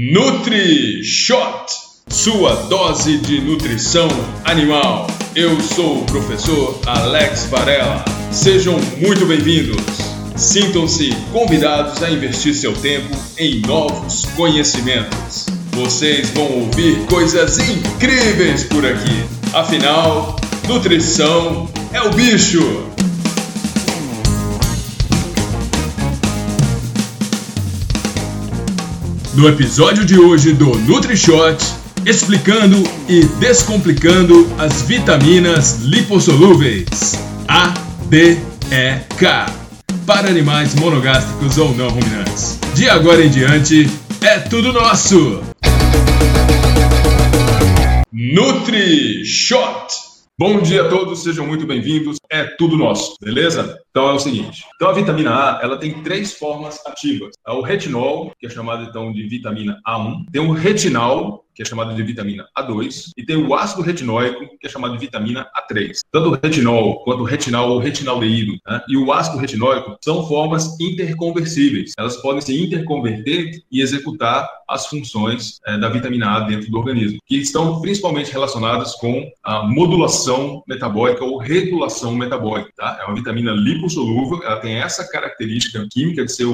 Nutri Shot, sua dose de nutrição animal. Eu sou o professor Alex Varela. Sejam muito bem-vindos. Sintam-se convidados a investir seu tempo em novos conhecimentos. Vocês vão ouvir coisas incríveis por aqui. Afinal, nutrição é o bicho. No episódio de hoje do NutriShot, explicando e descomplicando as vitaminas lipossolúveis A, D, E, K para animais monogástricos ou não ruminantes. De agora em diante, é tudo nosso! NutriShot Bom dia a todos, sejam muito bem-vindos. É tudo nosso, beleza? Então é o seguinte. Então a vitamina A, ela tem três formas ativas. É o retinol, que é chamado então de vitamina A1, tem o retinal, que é chamado de vitamina A2, e tem o ácido retinóico, que é chamado de vitamina A3. Tanto o retinol quanto o retinal ou retinaldeído né, e o ácido retinóico são formas interconversíveis. Elas podem se interconverter e executar as funções é, da vitamina A dentro do organismo, que estão principalmente relacionadas com a modulação metabólica ou regulação metabólica. Tá? É uma vitamina lipossolúvel, ela tem essa característica química de ser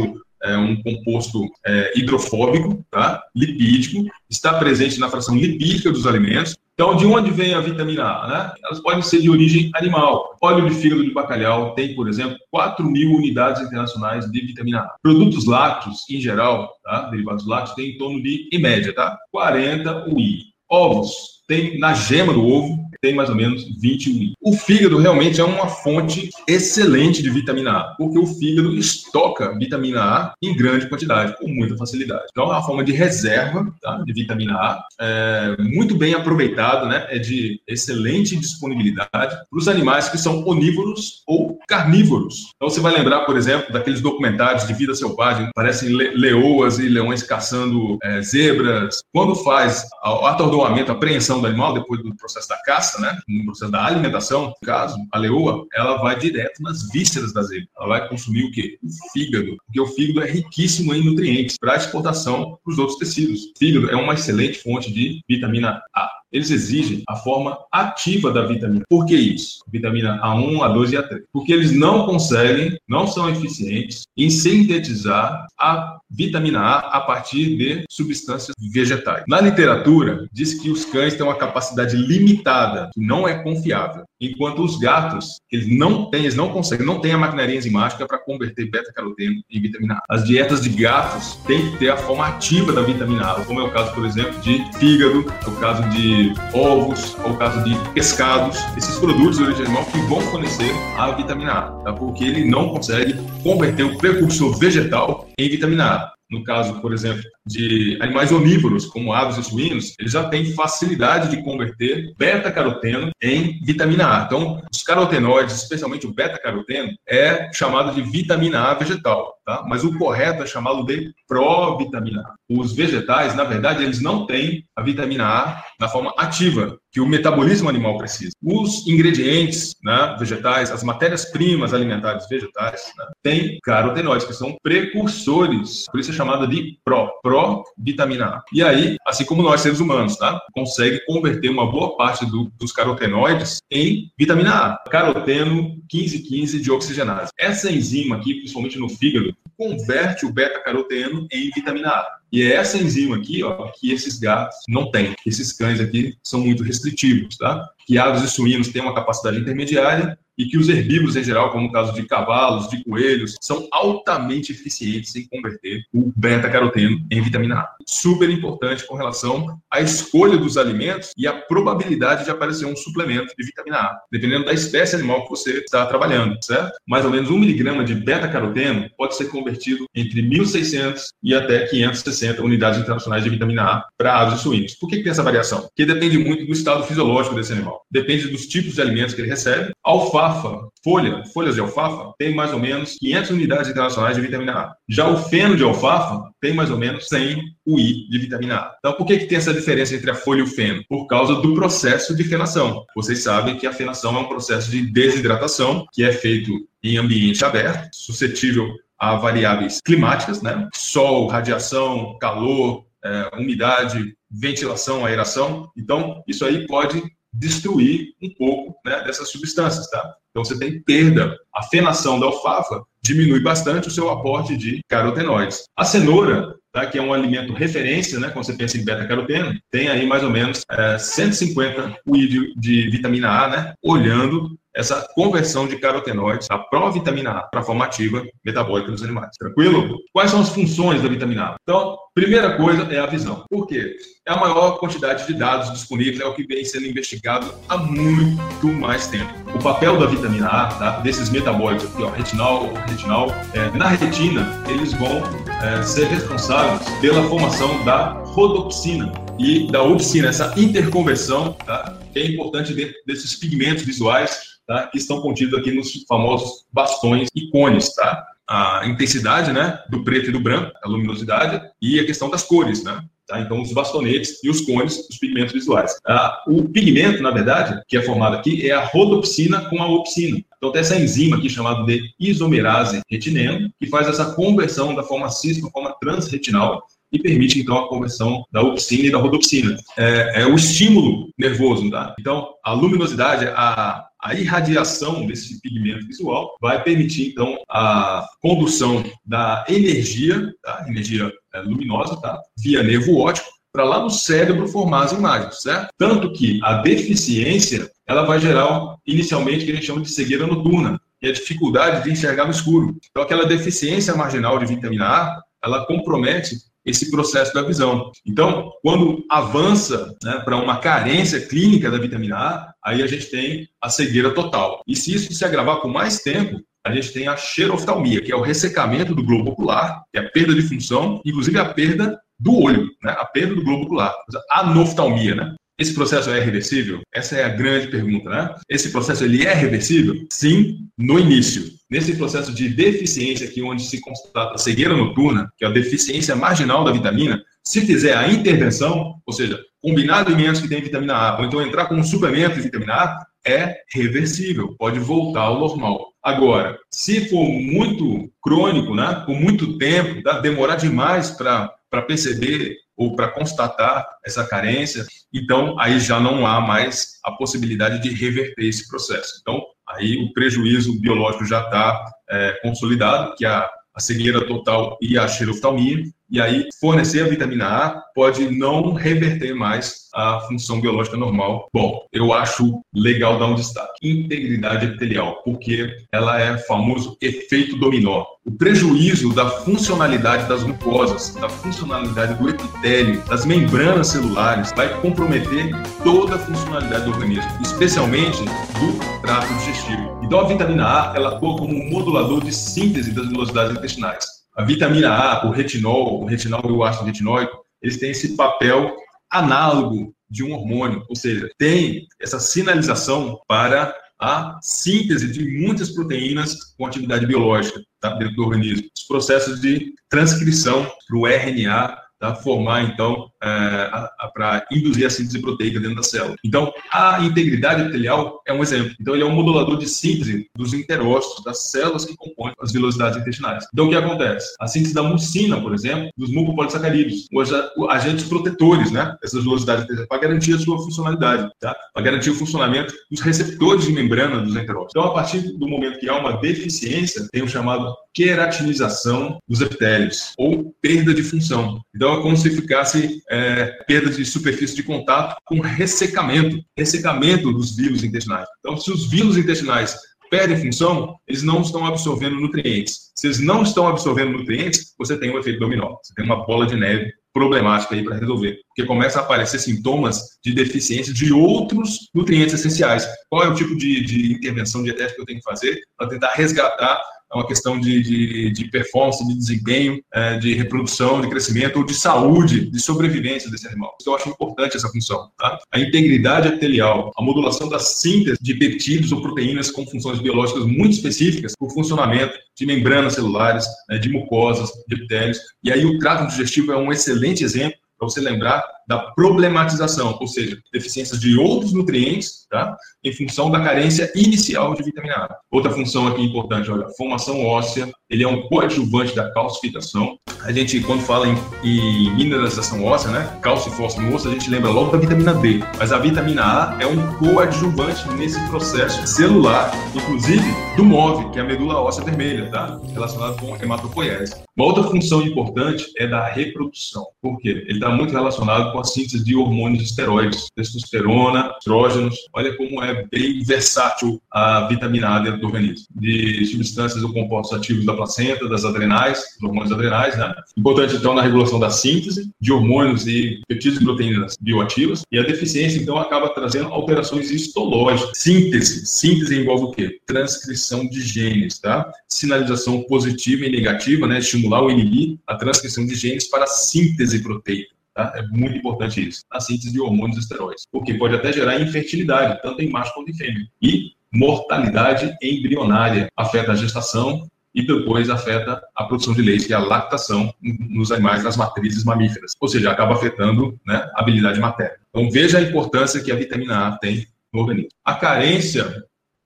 é um composto é, hidrofóbico, tá? lipídico, está presente na fração lipídica dos alimentos. Então, de onde vem a vitamina A? Né? Elas podem ser de origem animal. Óleo de fígado de bacalhau tem, por exemplo, 4 mil unidades internacionais de vitamina A. Produtos lácteos, em geral, tá? derivados lácteos, tem em torno de, em média, tá? 40 UI. Ovos, tem na gema do ovo tem mais ou menos 20 UI. O fígado realmente é uma fonte excelente de vitamina A, porque o fígado estoca vitamina A em grande quantidade, com muita facilidade. Então, é uma forma de reserva tá, de vitamina A, é, muito bem aproveitado, né, é de excelente disponibilidade para os animais que são onívoros ou carnívoros. Então, você vai lembrar, por exemplo, daqueles documentários de vida selvagem, parecem le leoas e leões caçando é, zebras. Quando faz o atordoamento, a apreensão do animal, depois do processo da caça, né, no processo da alimentação, no caso, a leoa, ela vai direto nas vísceras da zebra. Ela vai consumir o quê? O fígado, porque o fígado é riquíssimo em nutrientes para exportação para os outros tecidos. O fígado é uma excelente fonte de vitamina A eles exigem a forma ativa da vitamina. Por que isso? Vitamina A1, A2 e A3. Porque eles não conseguem, não são eficientes em sintetizar a vitamina A a partir de substâncias vegetais. Na literatura, diz que os cães têm uma capacidade limitada, que não é confiável, enquanto os gatos, eles não têm, eles não conseguem, não têm a maquinaria enzimática para converter beta-caroteno em vitamina A. As dietas de gatos têm que ter a forma ativa da vitamina A, como é o caso, por exemplo, de fígado, é o caso de ovos, ou caso de pescados, esses produtos de origem animal que vão fornecer a vitamina A, tá? porque ele não consegue converter o precursor vegetal em vitamina A. No caso, por exemplo, de animais onívoros, como aves e suínos, eles já têm facilidade de converter beta-caroteno em vitamina A. Então, os carotenoides, especialmente o beta-caroteno, é chamado de vitamina A vegetal, tá? Mas o correto é chamá-lo de provitamina A. Os vegetais, na verdade, eles não têm a vitamina A na forma ativa que o metabolismo animal precisa. Os ingredientes né, vegetais, as matérias-primas alimentares vegetais, né, têm carotenoides, que são precursores, por isso é chamada de PRO, PRO-vitamina A. E aí, assim como nós, seres humanos, tá, consegue converter uma boa parte do, dos carotenoides em vitamina A, caroteno 1515 de oxigenase. Essa enzima aqui, principalmente no fígado, converte o beta-caroteno em vitamina A. E é essa enzima aqui, ó, que esses gatos não têm. Esses cães aqui são muito restritivos, tá? Que aves e suínos têm uma capacidade intermediária e que os herbívoros em geral, como o caso de cavalos, de coelhos, são altamente eficientes em converter o beta-caroteno em vitamina A. Super importante com relação à escolha dos alimentos e a probabilidade de aparecer um suplemento de vitamina A, dependendo da espécie animal que você está trabalhando, certo? Mais ou menos um miligrama de beta-caroteno pode ser convertido entre 1.600 e até 560 unidades internacionais de vitamina A para aves e suínos. Por que, que tem essa variação? Porque depende muito do estado fisiológico desse animal. Depende dos tipos de alimentos que ele recebe. Alfa alfafa, folha, folhas de alfafa, tem mais ou menos 500 unidades internacionais de vitamina A. Já o feno de alfafa tem mais ou menos 100 UI de vitamina A. Então, por que, que tem essa diferença entre a folha e o feno? Por causa do processo de fenação. Vocês sabem que a fenação é um processo de desidratação que é feito em ambiente aberto, suscetível a variáveis climáticas, né? Sol, radiação, calor, é, umidade, ventilação, aeração. Então, isso aí pode destruir um pouco né, dessas substâncias, tá? Então, você tem perda. A fenação da alfafa diminui bastante o seu aporte de carotenoides. A cenoura, tá, que é um alimento referência, né, quando você pensa em beta-caroteno, tem aí mais ou menos é, 150 UI de, vitamina A, né, olhando essa conversão de carotenoides da provitamina A para a forma ativa metabólica dos animais. Tranquilo? Quais são as funções da vitamina A? Então, primeira coisa é a visão. Por quê? É a maior quantidade de dados disponíveis, é o que vem sendo investigado há muito mais tempo. O papel da vitamina A, tá? desses metabólicos aqui, ó, retinal, retinal, é, na retina, eles vão é, ser responsáveis pela formação da rodopsina e da opsina, essa interconversão, tá? que é importante dentro desses pigmentos visuais tá? que estão contidos aqui nos famosos bastões e cones. Tá? A intensidade né, do preto e do branco, a luminosidade, e a questão das cores. Né? Tá? Então, os bastonetes e os cones, os pigmentos visuais. Ah, o pigmento, na verdade, que é formado aqui, é a rodopsina com a opsina. Então, tem essa enzima aqui chamada de isomerase retineno, que faz essa conversão da forma cis para a forma transretinal, e permite, então, a conversão da opsina e da rodopsina. É, é o estímulo nervoso, tá? Então, a luminosidade, a, a irradiação desse pigmento visual vai permitir, então, a condução da energia, tá? energia é, luminosa, tá? via nervo óptico, para lá no cérebro formar as imagens, certo? Tanto que a deficiência, ela vai gerar, inicialmente, o que a gente chama de cegueira noturna, que é a dificuldade de enxergar no escuro. Então, aquela deficiência marginal de vitamina A, ela compromete esse processo da visão. Então, quando avança né, para uma carência clínica da vitamina A, aí a gente tem a cegueira total. E se isso se agravar com mais tempo, a gente tem a xeroftalmia, que é o ressecamento do globo ocular, que é a perda de função, inclusive a perda do olho, né? a perda do globo ocular, a anoftalmia, né? Esse processo é reversível? Essa é a grande pergunta, né? Esse processo ele é reversível? Sim, no início. Nesse processo de deficiência aqui, onde se constata a cegueira noturna, que é a deficiência marginal da vitamina, se fizer a intervenção, ou seja, combinar alimentos que têm vitamina A, ou então entrar com um suplemento de vitamina A, é reversível, pode voltar ao normal. Agora, se for muito crônico, né, por muito tempo, tá, demorar demais para perceber ou para constatar essa carência, então aí já não há mais a possibilidade de reverter esse processo. Então, aí o prejuízo biológico já está é, consolidado, que é a, a cegueira total e a xeroftalmia, e aí fornecer a vitamina A pode não reverter mais a função biológica normal. Bom, eu acho legal dar um destaque. Integridade epitelial, porque ela é famoso efeito dominó. O prejuízo da funcionalidade das mucosas, da funcionalidade do epitélio, das membranas celulares, vai comprometer toda a funcionalidade do organismo, especialmente do trato digestivo. Então a vitamina A, ela atua como um modulador de síntese das velocidades intestinais a vitamina A, o retinol, o retinol e o ácido retinóico, eles têm esse papel análogo de um hormônio, ou seja, tem essa sinalização para a síntese de muitas proteínas com atividade biológica tá, dentro do organismo. Os processos de transcrição para o RNA tá? formar, então, é, para induzir a síntese proteica dentro da célula. Então, a integridade epitelial é um exemplo. Então, ele é um modulador de síntese dos interócitos, das células que compõem as velocidades intestinais. Então, o que acontece? A síntese da mucina, por exemplo, dos mucopolissacarídeos, os agentes protetores, né, essas velocidades intestinais, para garantir a sua funcionalidade, tá? para garantir o funcionamento dos receptores de membrana dos enterócitos. Então, a partir do momento que há uma deficiência, tem o chamado queratinização dos epitélios, ou perda de função. Então, é como se ficasse é, perda de superfície de contato com ressecamento, ressecamento dos vírus intestinais. Então, se os vírus intestinais perdem função, eles não estão absorvendo nutrientes. Se eles não estão absorvendo nutrientes, você tem um efeito dominó, você tem uma bola de neve problemática aí para resolver, porque começa a aparecer sintomas de deficiência de outros nutrientes essenciais. Qual é o tipo de, de intervenção dietética que eu tenho que fazer para tentar resgatar é uma questão de, de, de performance, de desempenho, é, de reprodução, de crescimento ou de saúde, de sobrevivência desse animal. Então, eu acho importante essa função. Tá? A integridade epitelial, a modulação da síntese de peptídeos ou proteínas com funções biológicas muito específicas para o funcionamento de membranas celulares, né, de mucosas, de epitélios. E aí o trato digestivo é um excelente exemplo para você lembrar da problematização, ou seja, deficiências de outros nutrientes, tá? Em função da carência inicial de vitamina A. Outra função aqui importante, olha, formação óssea, ele é um coadjuvante da calcificação. A gente, quando fala em, em mineralização óssea, né, cálcio e fósforo osso, a gente lembra logo da vitamina D. Mas a vitamina A é um coadjuvante nesse processo celular, inclusive do MOV, que é a medula óssea vermelha, tá? Relacionado com hematopoiese. Uma outra função importante é da reprodução. Por quê? Ele está muito relacionado com a síntese de hormônios esteroides, testosterona, estrógenos. Olha como é bem versátil a vitamina A dentro do organismo. De substâncias ou compostos ativos da placenta, das adrenais, dos hormônios adrenais, né? Importante, então, na regulação da síntese de hormônios e peptídeos e proteínas bioativas. E a deficiência, então, acaba trazendo alterações histológicas. Síntese. Síntese envolve o quê? Transcrição de genes, tá? Sinalização positiva e negativa, né? Estimular ou inibir a transcrição de genes para síntese proteica. Tá? É muito importante isso. A síntese de hormônios esteroides. Porque pode até gerar infertilidade, tanto em macho quanto em fêmea. E mortalidade embrionária. Afeta a gestação e depois afeta a produção de leite, que é a lactação nos animais das matrizes mamíferas. Ou seja, acaba afetando né, a habilidade materna. Então, veja a importância que a vitamina A tem no organismo. A carência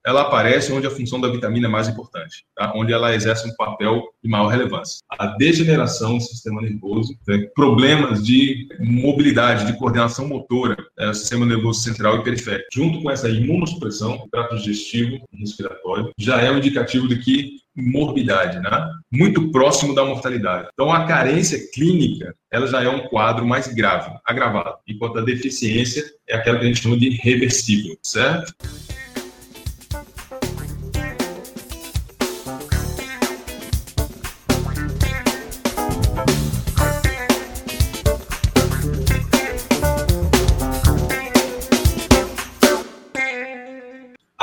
ela aparece onde a função da vitamina é mais importante, tá? onde ela exerce um papel de maior relevância. A degeneração do sistema nervoso, né? problemas de mobilidade, de coordenação motora, né? sistema nervoso central e periférico, junto com essa imunossupressão, trato digestivo e respiratório, já é um indicativo de que morbidade, né? Muito próximo da mortalidade. Então, a carência clínica, ela já é um quadro mais grave, agravado, enquanto a deficiência é aquela que a gente chama de reversível, certo?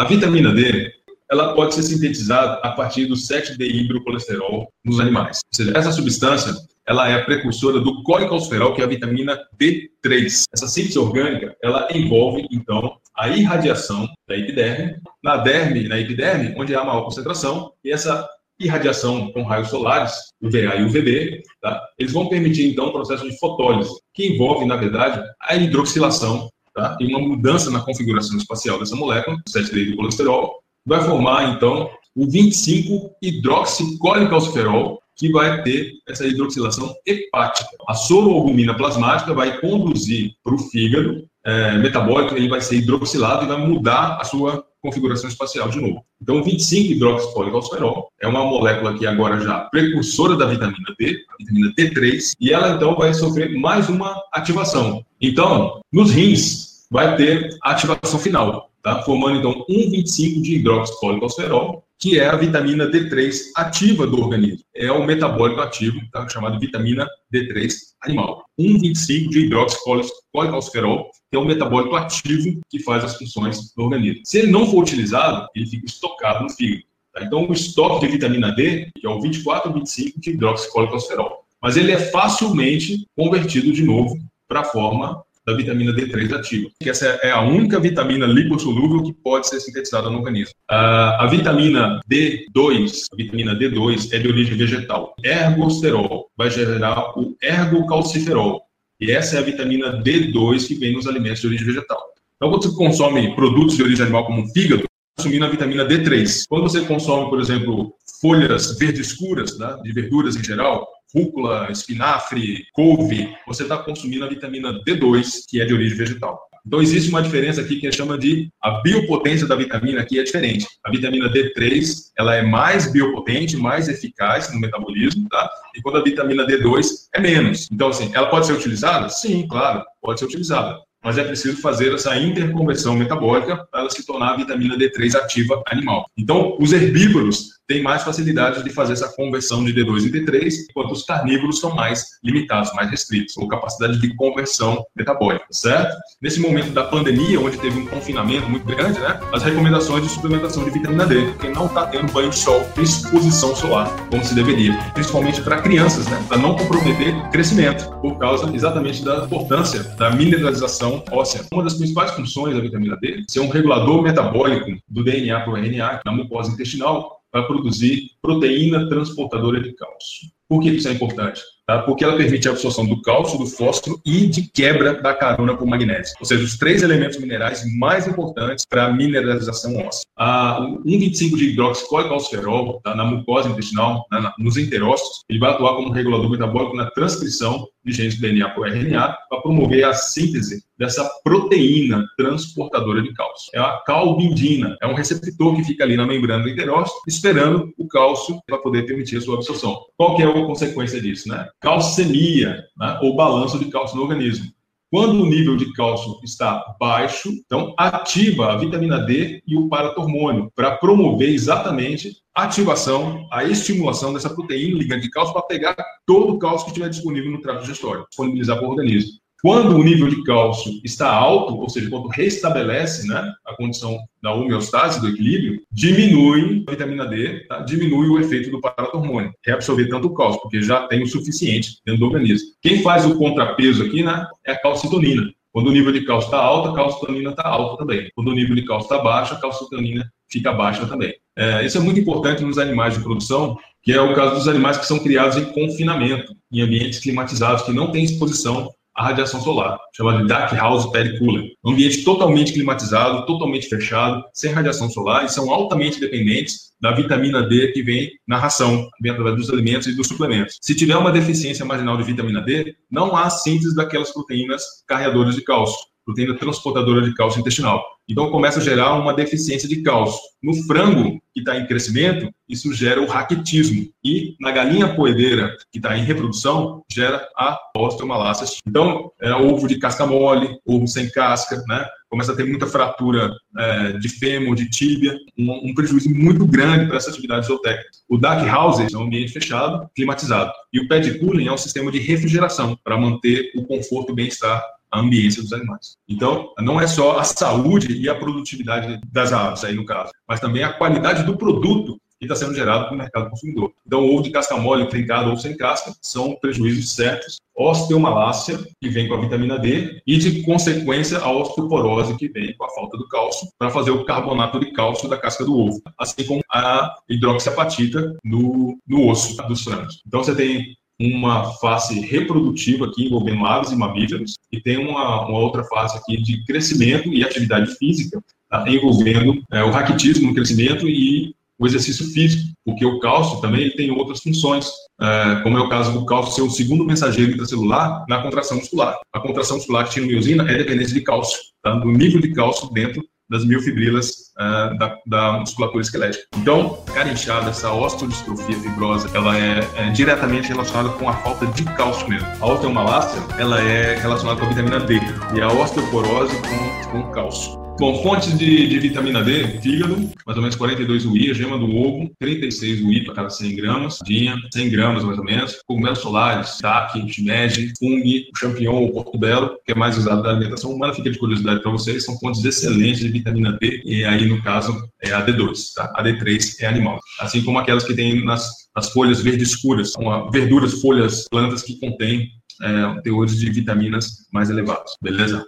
Vitamina D, ela pode ser sintetizada a partir do 7-deidrocolesterol nos animais. Ou seja, essa substância, ela é precursora do colecalciferol, que é a vitamina D3. Essa síntese orgânica, ela envolve, então, a irradiação da epiderme, na derme, na epiderme, onde há maior concentração, e essa irradiação com raios solares, UVA e UVB, tá? eles vão permitir, então, o processo de fotólise, que envolve, na verdade, a hidroxilação tá? e uma mudança na configuração espacial dessa molécula, 7 do colesterol, vai formar, então, o 25-hidroxicólicalciferol, que vai ter essa hidroxilação hepática. A soroalbumina plasmática vai conduzir para o fígado é, metabólico, ele vai ser hidroxilado e vai mudar a sua configuração espacial de novo. Então, 25-hidroxicólicalciferol é uma molécula que agora já precursora da vitamina D, a vitamina D3, e ela então vai sofrer mais uma ativação. Então, nos rins, vai ter a ativação final, tá? formando então 1,25 de hidroxicolicalciferol, que é a vitamina D3 ativa do organismo. É o metabólico ativo, tá? chamado vitamina D3 animal. 1,25 de hidroxicolicalciferol, que é o metabólico ativo que faz as funções do organismo. Se ele não for utilizado, ele fica estocado no fígado. Tá? Então, o estoque de vitamina D, que é o 24 ou 25 de hidroxicolicalciferol. Mas ele é facilmente convertido de novo para a forma da vitamina D3 ativa, que essa é a única vitamina lipossolúvel que pode ser sintetizada no organismo. A, a vitamina D2, a vitamina D2 é de origem vegetal. Ergosterol vai gerar o ergocalciferol, e essa é a vitamina D2 que vem nos alimentos de origem vegetal. Então, quando você consome produtos de origem animal como fígado, consumindo a vitamina D3. Quando você consome, por exemplo, folhas verdes escuras, né, de verduras em geral, rúcula, espinafre, couve, você está consumindo a vitamina D2, que é de origem vegetal. Então, existe uma diferença aqui que a gente chama de a biopotência da vitamina aqui é diferente. A vitamina D3, ela é mais biopotente, mais eficaz no metabolismo, tá? E quando a vitamina D2 é menos. Então, assim, ela pode ser utilizada? Sim, claro, pode ser utilizada mas é preciso fazer essa interconversão metabólica para ela se tornar a vitamina D3 ativa animal. Então, os herbívoros têm mais facilidade de fazer essa conversão de D2 em D3, enquanto os carnívoros são mais limitados, mais restritos, ou capacidade de conversão metabólica, certo? Nesse momento da pandemia, onde teve um confinamento muito grande, né, as recomendações de suplementação de vitamina D, porque não está tendo banho de sol, exposição solar, como se deveria, principalmente para crianças, né, para não comprometer crescimento, por causa exatamente da importância da mineralização óssea. Uma das principais funções da vitamina D é ser um regulador metabólico do DNA para o RNA na mucosa intestinal, para produzir proteína transportadora de cálcio. Por que isso é importante? tá? porque ela permite a absorção do cálcio, do fósforo e de quebra da carona por magnésio. Ou seja, os três elementos minerais mais importantes para a mineralização óssea. A, 1,25 de hidroxicólicalciferol tá? na mucosa intestinal, na, na, nos enterócitos, ele vai atuar como regulador metabólico na transcrição de genes do DNA por RNA para promover a síntese dessa proteína transportadora de cálcio. É a calbindina, é um receptor que fica ali na membrana do enterócito, esperando o cálcio para poder permitir a sua absorção. Qual que é a consequência disso? Né? Calcemia, né? ou balanço de cálcio no organismo. Quando o nível de cálcio está baixo, então ativa a vitamina D e o paratormônio para promover exatamente a ativação, a estimulação dessa proteína ligante de cálcio para pegar todo o cálcio que estiver disponível no trato digestório, disponibilizar para o organismo. Quando o nível de cálcio está alto, ou seja, quando restabelece né, a condição da homeostase, do equilíbrio, diminui a vitamina D, tá? diminui o efeito do paratormônio, reabsorver tanto o cálcio, porque já tem o suficiente dentro do organismo. Quem faz o contrapeso aqui né, é a calcitonina. Quando o nível de cálcio está alto, a calcitonina está alta também. Quando o nível de cálcio está baixo, a calcitonina fica baixa também. É, isso é muito importante nos animais de produção, que é o caso dos animais que são criados em confinamento, em ambientes climatizados, que não têm exposição a radiação solar, chamada de Dark House Pellet Cooler. Um ambiente totalmente climatizado, totalmente fechado, sem radiação solar e são altamente dependentes da vitamina D que vem na ração, vem através dos alimentos e dos suplementos. Se tiver uma deficiência marginal de vitamina D, não há síntese daquelas proteínas carreadoras de cálcio proteína transportadora de cálcio intestinal. Então começa a gerar uma deficiência de cálcio. No frango, que está em crescimento, isso gera o raquitismo. E na galinha poedeira, que está em reprodução, gera a osteomalácia. Então, é ovo de casca mole, ovo sem casca, né? Começa a ter muita fratura é, de fêmur, de tíbia, um, um prejuízo muito grande para essa atividade zootécnica. O dark house é um ambiente fechado, climatizado. E o pad cooling é um sistema de refrigeração para manter o conforto e bem-estar a ambiência dos animais. Então, não é só a saúde e a produtividade das aves, aí no caso, mas também a qualidade do produto que está sendo gerado para o mercado consumidor. Então, ovo de casca mole, trincado ou sem casca, são prejuízos certos. Osteomalácia, que vem com a vitamina D, e de consequência a osteoporose, que vem com a falta do cálcio, para fazer o carbonato de cálcio da casca do ovo, assim como a hidroxiapatita no, no osso dos frangos. Então, você tem uma fase reprodutiva aqui envolvendo aves e mamíferos e tem uma, uma outra fase aqui de crescimento e atividade física tá, envolvendo é, o raquitismo no crescimento e o exercício físico, porque o cálcio também tem outras funções, é, como é o caso do cálcio ser o segundo mensageiro intracelular na contração muscular. A contração muscular que tinha miosina é dependente de cálcio, tá, do nível de cálcio dentro das miofibrilas uh, da, da, musculatura esquelética. Então, cara inchada, essa osteodistrofia fibrosa, ela é, é, diretamente relacionada com a falta de cálcio mesmo. A osteomalácia, ela é relacionada com a vitamina D e a osteoporose com, com cálcio. Bom, fontes de, de, vitamina D, fígado, mais ou menos 42 UI, gema do ovo, 36 UI para cada 100 gramas, dinha, 100 gramas mais ou menos, cogumelos solares, taque, shimeji, fungo, champignon ou portobello, que é mais usado da alimentação humana, fica de curiosidade para vocês, são fontes excelentes de vitamina D, e aí no caso é a D2, tá? A D3 é animal, assim como aquelas que tem nas, nas folhas verdes escuras, são verduras, folhas, plantas que contêm é, teores de vitaminas mais elevados, beleza?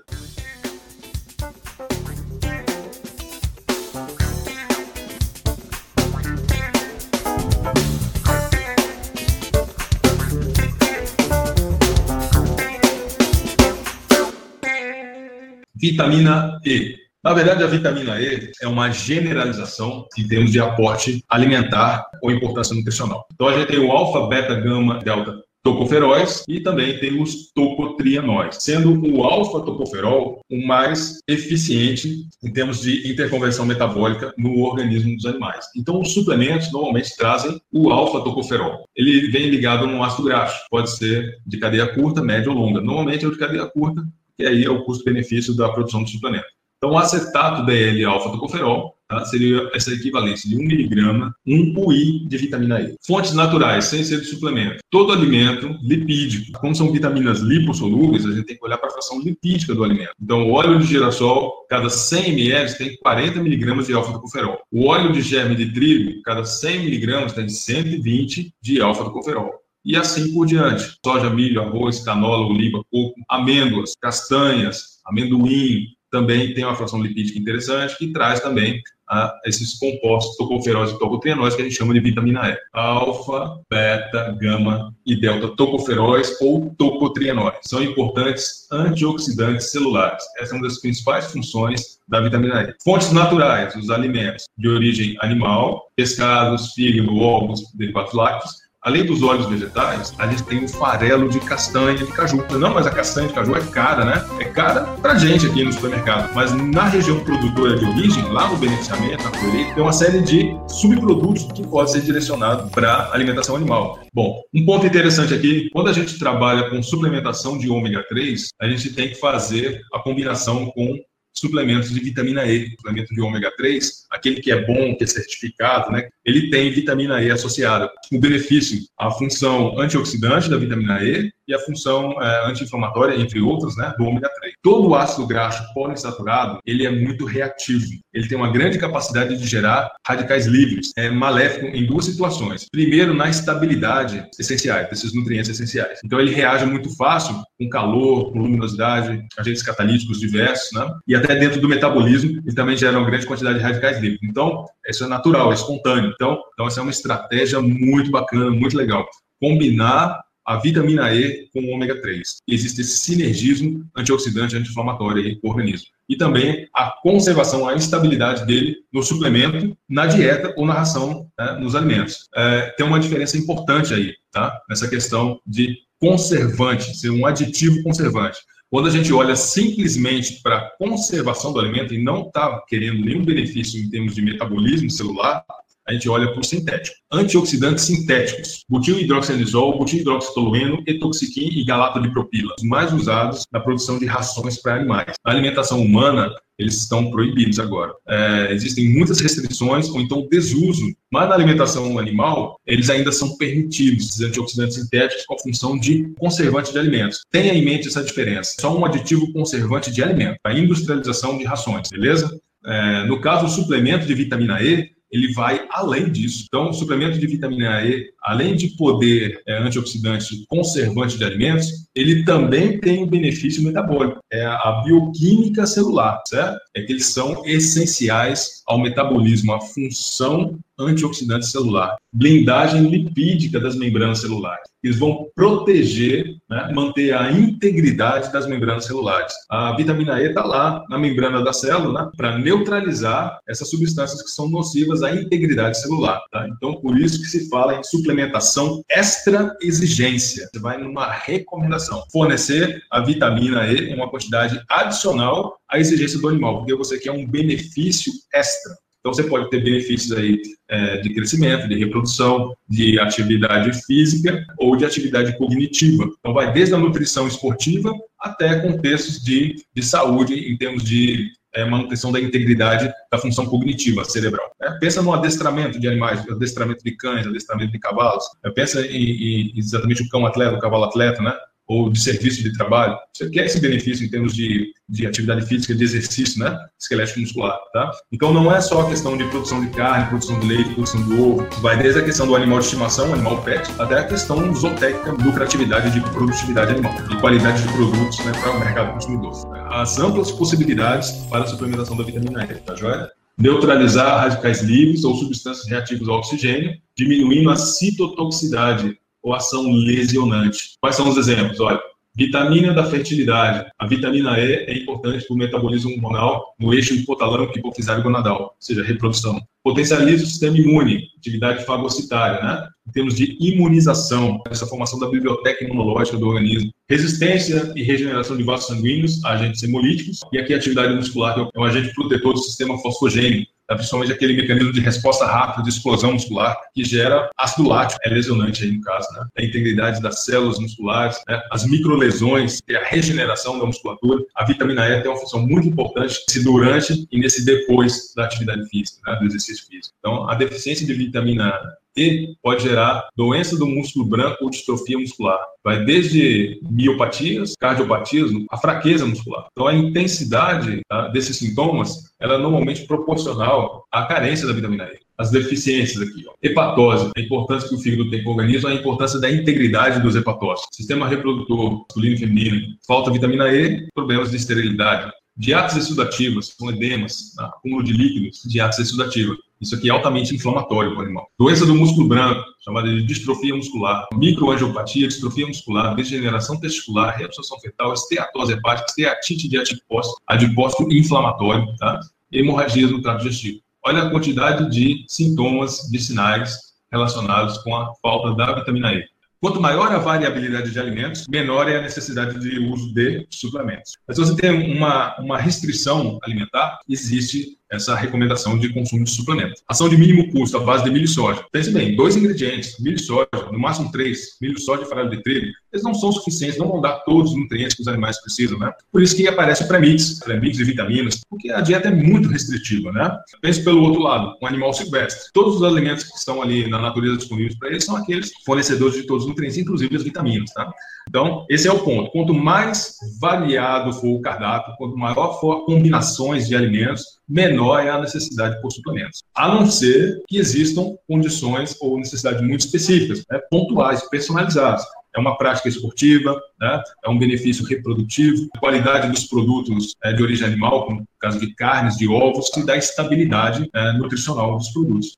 Vitamina E. Na verdade, a vitamina E é uma generalização em termos de aporte alimentar ou importância nutricional. Então, a gente tem o alfa, beta, gama, delta tocoferóis e também temos tocotrienóis, sendo o alfa-tocoferol o mais eficiente em termos de interconversão metabólica no organismo dos animais. Então, os suplementos normalmente trazem o alfa-tocoferol. Ele vem ligado a um ácido graxo, pode ser de cadeia curta, média ou longa. Normalmente é o de cadeia curta, e aí é o custo-benefício da produção do suplemento. Então, o acetato DL-alfa-tocoferol tá, seria essa equivalência de 1 miligrama, 1 UI de vitamina E. Fontes naturais, sem ser de suplemento. Todo alimento lipídico. Como são vitaminas lipossolúveis, a gente tem que olhar para a fração lipídica do alimento. Então, o óleo de girassol, cada 100 ml tem 40 miligramas de alfa-tocoferol. O óleo de germe de trigo, cada 100 miligramas tem 120 de alfa-tocoferol e assim por diante. Soja, milho, arroz, canola, oliva, coco, amêndoas, castanhas, amendoim, também tem uma fração lipídica interessante que traz também a esses compostos tocoferóis e tocotrienóis que a gente chama de vitamina E. Alfa, beta, gama e delta tocoferóis ou tocotrienóis. São importantes antioxidantes celulares. Essa é uma das principais funções da vitamina E. Fontes naturais, os alimentos de origem animal, pescados, fígado, ovos, derivados lácteos, Além dos óleos vegetais, a gente tem o farelo de castanha de caju. Não, mas a castanha de caju é cara, né? É cara pra gente aqui no supermercado. Mas na região produtora de origem, lá no beneficiamento, na colheita, tem uma série de subprodutos que pode ser direcionado para alimentação animal. Bom, um ponto interessante aqui, quando a gente trabalha com suplementação de ômega 3, a gente tem que fazer a combinação com suplementos de vitamina E, suplemento de ômega 3, aquele que é bom, que é certificado, né? Ele tem vitamina E associada. O benefício, a função antioxidante da vitamina E e a função é, anti-inflamatória, entre outros, né, do ômega 3. Todo o ácido graxo poliinsaturado, ele é muito reativo. Ele tem uma grande capacidade de gerar radicais livres, é maléfico em duas situações. Primeiro, na estabilidade essenciais, desses nutrientes essenciais. Então, ele reage muito fácil com calor, com luminosidade, agentes catalíticos diversos, né? E até dentro do metabolismo, ele também gera uma grande quantidade de radicais livres. Então, isso é natural, é espontâneo. Então, então essa é uma estratégia muito bacana, muito legal. Combinar a vitamina E com o ômega 3. Existe esse sinergismo antioxidante, anti-inflamatório o organismo. E também a conservação, a estabilidade dele no suplemento, na dieta ou na ração, né, nos alimentos. É, tem uma diferença importante aí, tá? Nessa questão de conservante, ser um aditivo conservante. Quando a gente olha simplesmente para a conservação do alimento e não está querendo nenhum benefício em termos de metabolismo celular, a gente olha para o sintético. Antioxidantes sintéticos, butil hidroxilizol, butil hidroxitolueno, etoxiquim e galato de propila, os mais usados na produção de rações para animais. Na alimentação humana, eles estão proibidos agora. É, existem muitas restrições ou então desuso, mas na alimentação animal, eles ainda são permitidos, esses antioxidantes sintéticos com a função de conservante de alimentos. Tenha em mente essa diferença. Só um aditivo conservante de alimento, a industrialização de rações, beleza? É, no caso, o suplemento de vitamina E, ele vai além disso. Então, o suplemento de vitamina E, além de poder é, antioxidante conservante de alimentos, ele também tem um benefício metabólico. É a bioquímica celular, certo? É que eles são essenciais ao metabolismo, à função antioxidante celular, blindagem lipídica das membranas celulares. Eles vão proteger, né, manter a integridade das membranas celulares. A vitamina E está lá na membrana da célula né, para neutralizar essas substâncias que são nocivas à integridade celular. Tá? Então, por isso que se fala em suplementação extra exigência. Você vai numa recomendação. Fornecer a vitamina E em uma quantidade adicional à exigência do animal, porque você quer um benefício extra. Então, você pode ter benefícios aí é, de crescimento, de reprodução, de atividade física ou de atividade cognitiva. Então, vai desde a nutrição esportiva até contextos de, de saúde em termos de é, manutenção da integridade da função cognitiva cerebral. É, pensa no adestramento de animais, adestramento de cães, adestramento de cavalos. É, pensa em, em, exatamente o cão atleta, o cavalo atleta, né? Ou de serviço de trabalho, você quer esse benefício em termos de, de atividade física, de exercício, né? Esquelético muscular, tá? Então não é só a questão de produção de carne, produção de leite, produção do ovo, vai desde a questão do animal de estimação, animal pet, até a questão zootécnica, lucratividade de produtividade animal e qualidade de produtos né, para o mercado consumidor. As amplas possibilidades para a suplementação da vitamina E, tá joia? Neutralizar radicais livres ou substâncias reativas ao oxigênio, diminuindo a citotoxicidade ou ação lesionante. Quais são os exemplos? Olha, vitamina da fertilidade. A vitamina E é importante para o metabolismo hormonal no eixo hipotalâmico hipofisário gonadal, ou seja, reprodução. Potencializa o sistema imune, atividade fagocitária, né? Em termos de imunização, essa formação da biblioteca imunológica do organismo. Resistência e regeneração de vasos sanguíneos, agentes hemolíticos. E aqui a atividade muscular, que é um agente protetor do sistema fosfogênico? Principalmente aquele mecanismo de resposta rápida, de explosão muscular, que gera ácido lático, é lesionante aí no caso, né? A integridade das células musculares, né? as microlesões, que é a regeneração da musculatura. A vitamina E tem uma função muito importante nesse durante e nesse depois da atividade física, né? do exercício físico. Então, a deficiência de vitamina e pode gerar doença do músculo branco ou distrofia muscular. Vai desde miopatias, cardiopatias, a fraqueza muscular. Então, a intensidade tá, desses sintomas ela é normalmente proporcional à carência da vitamina E. As deficiências aqui, ó. hepatose, a importância que o fígado tem para o organismo, a importância da integridade dos hepatócitos. Sistema reprodutor masculino e feminino, falta vitamina E, problemas de esterilidade de atos exudativas, com edemas, tá? acúmulo de líquidos atos exudativas. Isso aqui é altamente inflamatório para o animal. Doença do músculo branco, chamada de distrofia muscular, microangiopatia, distrofia muscular, degeneração testicular, reabsorção fetal, esteatose hepática, esteatite de adipócito, adipócito inflamatório, tá? hemorragias no trato digestivo. Olha a quantidade de sintomas, de sinais relacionados com a falta da vitamina E. Quanto maior a variabilidade de alimentos, menor é a necessidade de uso de suplementos. Mas se você tem uma, uma restrição alimentar, existe essa recomendação de consumo de suplemento. Ação de mínimo custo à base de milho e soja. Pense bem, dois ingredientes, milho e soja, no máximo três, milho, soja e farelo de trigo, eles não são suficientes, não vão dar todos os nutrientes que os animais precisam, né? Por isso que aparece o premix, premix de vitaminas, porque a dieta é muito restritiva, né? Pense pelo outro lado, um animal silvestre. Todos os alimentos que estão ali na natureza disponíveis para eles são aqueles fornecedores de todos os nutrientes, inclusive as vitaminas, tá? Então, esse é o ponto. Quanto mais variado for o cardápio, quanto maior for combinações de alimentos, menor é a necessidade por suplementos. A não ser que existam condições ou necessidades muito específicas, né, pontuais, personalizadas. É uma prática esportiva, né, é um benefício reprodutivo, a qualidade dos produtos é, de origem animal, como no caso de carnes, de ovos, que dá estabilidade é, nutricional dos produtos.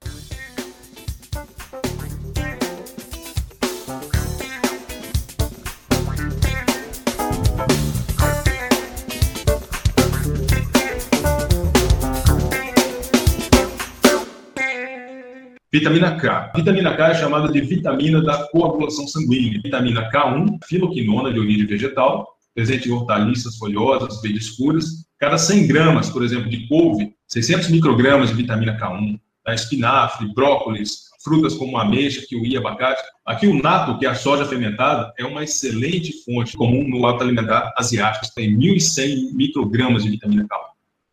Vitamina K. Vitamina K é chamada de vitamina da coagulação sanguínea. Vitamina K1, filoquinona de origem vegetal, presente em hortaliças folhosas, verdes escuras. Cada 100 gramas, por exemplo, de couve, 600 microgramas de vitamina K1. Tá? Espinafre, brócolis, frutas como ameixa, kiwi, abacate. Aqui o nato, que é a soja fermentada, é uma excelente fonte comum no hábito alimentar asiático. Tem 1.100 microgramas de vitamina K1.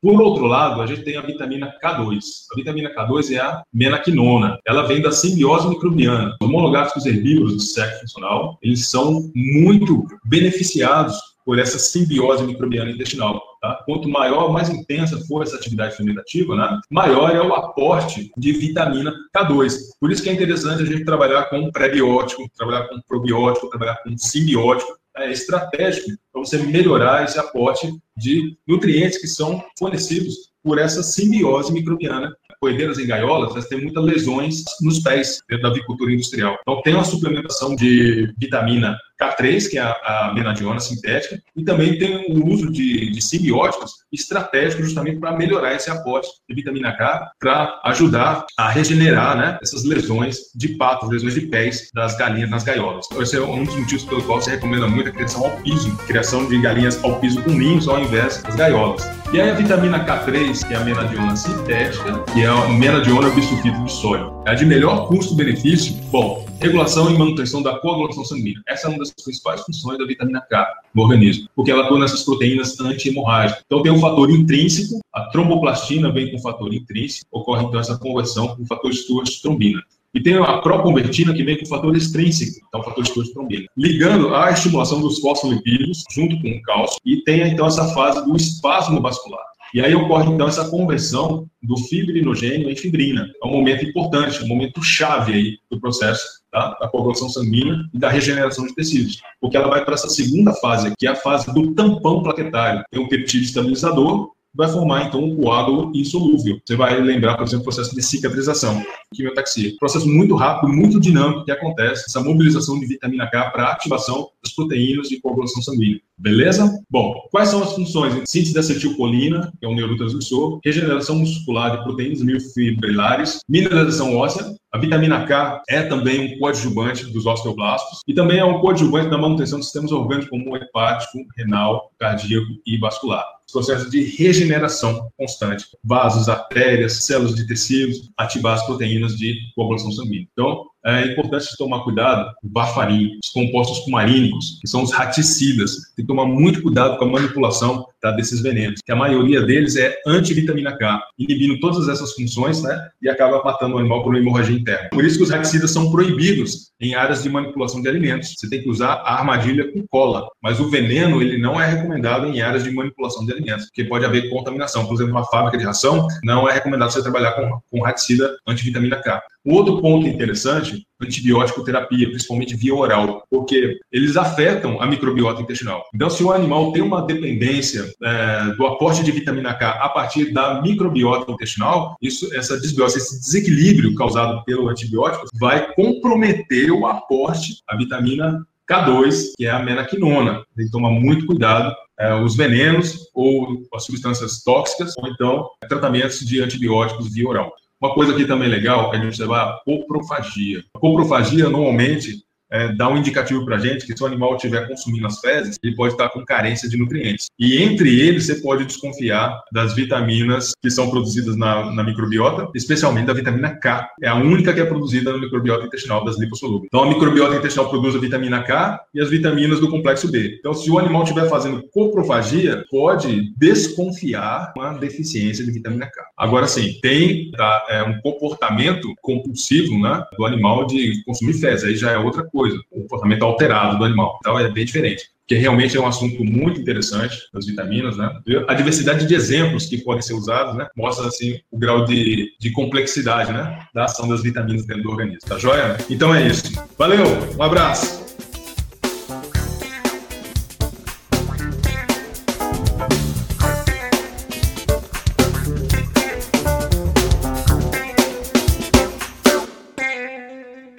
Por outro lado, a gente tem a vitamina K2. A vitamina K2 é a menaquinona. Ela vem da simbiose microbiana. Os monográficos herbívoros do sexo funcional, eles são muito beneficiados por essa simbiose microbiana intestinal. Tá? Quanto maior, mais intensa for essa atividade fermentativa, né, maior é o aporte de vitamina K2. Por isso que é interessante a gente trabalhar com prebiótico, trabalhar com probiótico, trabalhar com simbiótico, é, estratégico para você melhorar esse aporte de nutrientes que são fornecidos por essa simbiose microbiana. Coelheiras em gaiolas, elas têm muitas lesões nos pés dentro da avicultura industrial. Então, tem uma suplementação de vitamina K3, que é a, a sintética, e também tem o uso de, de simbióticos estratégicos justamente para melhorar esse aporte de vitamina K, para ajudar a regenerar né, essas lesões de patos, lesões de pés das galinhas nas gaiolas. Esse é um dos motivos pelo qual se recomenda muito a criação ao piso, criação de galinhas ao piso com ninhos ao invés das gaiolas. E aí a vitamina K3, que é a menadiona sintética, que é a menadiona bisulfito de sódio. É a de melhor custo-benefício, bom, regulação e manutenção da coagulação sanguínea. Essa é uma das principais funções da vitamina K no organismo, porque ela atua nessas proteínas anti-hemorrágicas. Então tem um fator intrínseco, a tromboplastina vem com fator intrínseco, ocorre então essa conversão com o fator Stewart trombina. E tem a proconvertina que vem com fator extrínseco, então fator Stewart trombina, ligando a estimulação dos fosfolipídios junto com o cálcio e tem então essa fase do espasmo vascular. E aí ocorre, então, essa conversão do fibrinogênio em fibrina. É um momento importante, um momento chave aí do processo tá? da coagulação sanguínea e da regeneração de tecidos. Porque ela vai para essa segunda fase, que é a fase do tampão plaquetário. Tem um peptídeo estabilizador, vai formar então um coágulo insolúvel. Você vai lembrar, por exemplo, o processo de cicatrização, quimiotaxia. Processo muito rápido, muito dinâmico que acontece, essa mobilização de vitamina K para ativação das proteínas de coagulação sanguínea. Beleza? Bom, quais são as funções? Síntese de acetilcolina, que é um neurotransmissor, regeneração muscular de proteínas miofibrilares, mineralização óssea, a vitamina K é também um coadjuvante dos osteoblastos e também é um coadjuvante da manutenção de sistemas orgânicos como hepático, renal, cardíaco e vascular processo de regeneração constante. Vasos, artérias, células de tecidos, ativar as proteínas de coagulação sanguínea. Então, é importante tomar cuidado com varfarina, os compostos cumarínicos, que são os raticidas. Tem que tomar muito cuidado com a manipulação tá, desses venenos, que a maioria deles é antivitamina K, inibindo todas essas funções né, e acaba matando o animal por uma hemorragia interna. Por isso que os raticidas são proibidos em áreas de manipulação de alimentos. Você tem que usar a armadilha com cola, mas o veneno ele não é recomendado em áreas de manipulação de alimentos, porque pode haver contaminação. Por exemplo, uma fábrica de ração, não é recomendado você trabalhar com, com raticida antivitamina K. Um outro ponto interessante antibiótico terapia, principalmente via oral, porque eles afetam a microbiota intestinal. Então, se o animal tem uma dependência é, do aporte de vitamina K a partir da microbiota intestinal, isso, essa desbiose, esse desequilíbrio causado pelo antibiótico vai comprometer o aporte da vitamina K2, que é a menaquinona. Tem que tomar muito cuidado. É, os venenos ou as substâncias tóxicas, ou então tratamentos de antibióticos via oral. Uma coisa aqui também legal é observar a coprofagia. A coprofagia, normalmente, é, dá um indicativo para a gente que se o animal estiver consumindo as fezes, ele pode estar com carência de nutrientes. E entre eles, você pode desconfiar das vitaminas que são produzidas na, na, microbiota, especialmente da vitamina K. É a única que é produzida na microbiota intestinal das lipossolúveis. Então, a microbiota intestinal produz a vitamina K e as vitaminas do complexo B. Então, se o animal estiver fazendo coprofagia, pode desconfiar uma deficiência de vitamina K. Agora, sim, tem tá, é, um comportamento compulsivo né, do animal de consumir fezes. Aí já é outra coisa coisa, o comportamento alterado do animal. Então é bem diferente que realmente é um assunto muito interessante das vitaminas, né? A diversidade de exemplos que podem ser usados, né? Mostra, assim, o grau de, de complexidade, né? Da ação das vitaminas dentro do organismo, tá joia? Então é isso. Valeu, um abraço!